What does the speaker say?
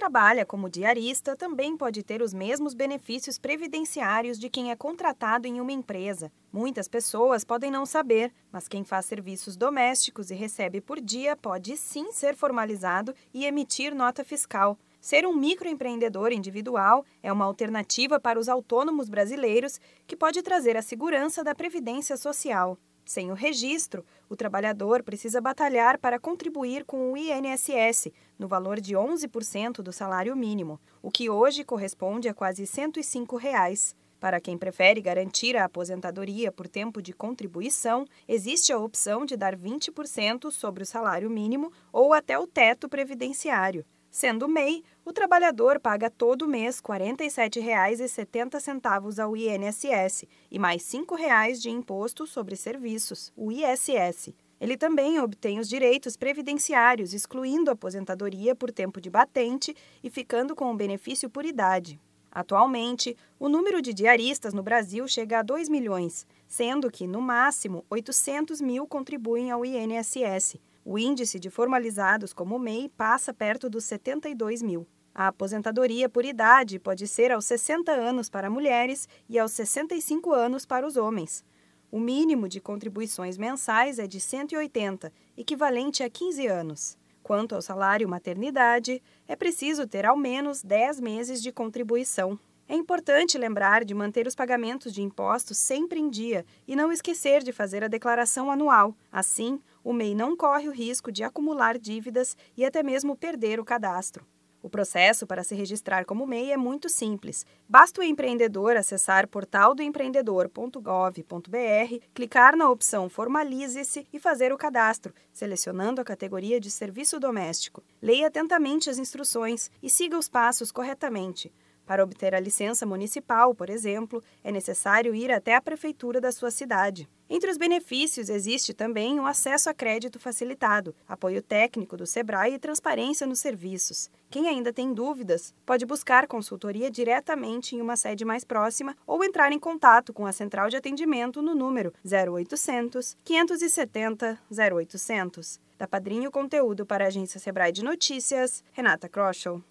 trabalha como diarista também pode ter os mesmos benefícios previdenciários de quem é contratado em uma empresa. Muitas pessoas podem não saber, mas quem faz serviços domésticos e recebe por dia pode sim ser formalizado e emitir nota fiscal. Ser um microempreendedor individual é uma alternativa para os autônomos brasileiros que pode trazer a segurança da previdência social. Sem o registro, o trabalhador precisa batalhar para contribuir com o INSS, no valor de 11% do salário mínimo, o que hoje corresponde a quase 105 reais. Para quem prefere garantir a aposentadoria por tempo de contribuição, existe a opção de dar 20% sobre o salário mínimo ou até o teto previdenciário. Sendo MEI, o trabalhador paga todo mês R$ 47,70 ao INSS e mais R$ 5,00 de imposto sobre serviços, o ISS. Ele também obtém os direitos previdenciários, excluindo a aposentadoria por tempo de batente e ficando com o benefício por idade. Atualmente, o número de diaristas no Brasil chega a 2 milhões, sendo que, no máximo, 800 mil contribuem ao INSS o índice de formalizados como MEI passa perto dos 72 mil. A aposentadoria por idade pode ser aos 60 anos para mulheres e aos 65 anos para os homens. O mínimo de contribuições mensais é de 180, equivalente a 15 anos. Quanto ao salário maternidade, é preciso ter ao menos 10 meses de contribuição. É importante lembrar de manter os pagamentos de impostos sempre em dia e não esquecer de fazer a declaração anual. Assim, o MEI não corre o risco de acumular dívidas e até mesmo perder o cadastro. O processo para se registrar como MEI é muito simples. Basta o empreendedor acessar portaldoempreendedor.gov.br, clicar na opção Formalize-se e fazer o cadastro, selecionando a categoria de serviço doméstico. Leia atentamente as instruções e siga os passos corretamente. Para obter a licença municipal, por exemplo, é necessário ir até a prefeitura da sua cidade. Entre os benefícios existe também o acesso a crédito facilitado, apoio técnico do Sebrae e transparência nos serviços. Quem ainda tem dúvidas, pode buscar consultoria diretamente em uma sede mais próxima ou entrar em contato com a central de atendimento no número 0800 570 0800. Da Padrinho Conteúdo para a agência Sebrae de Notícias, Renata Kroschel.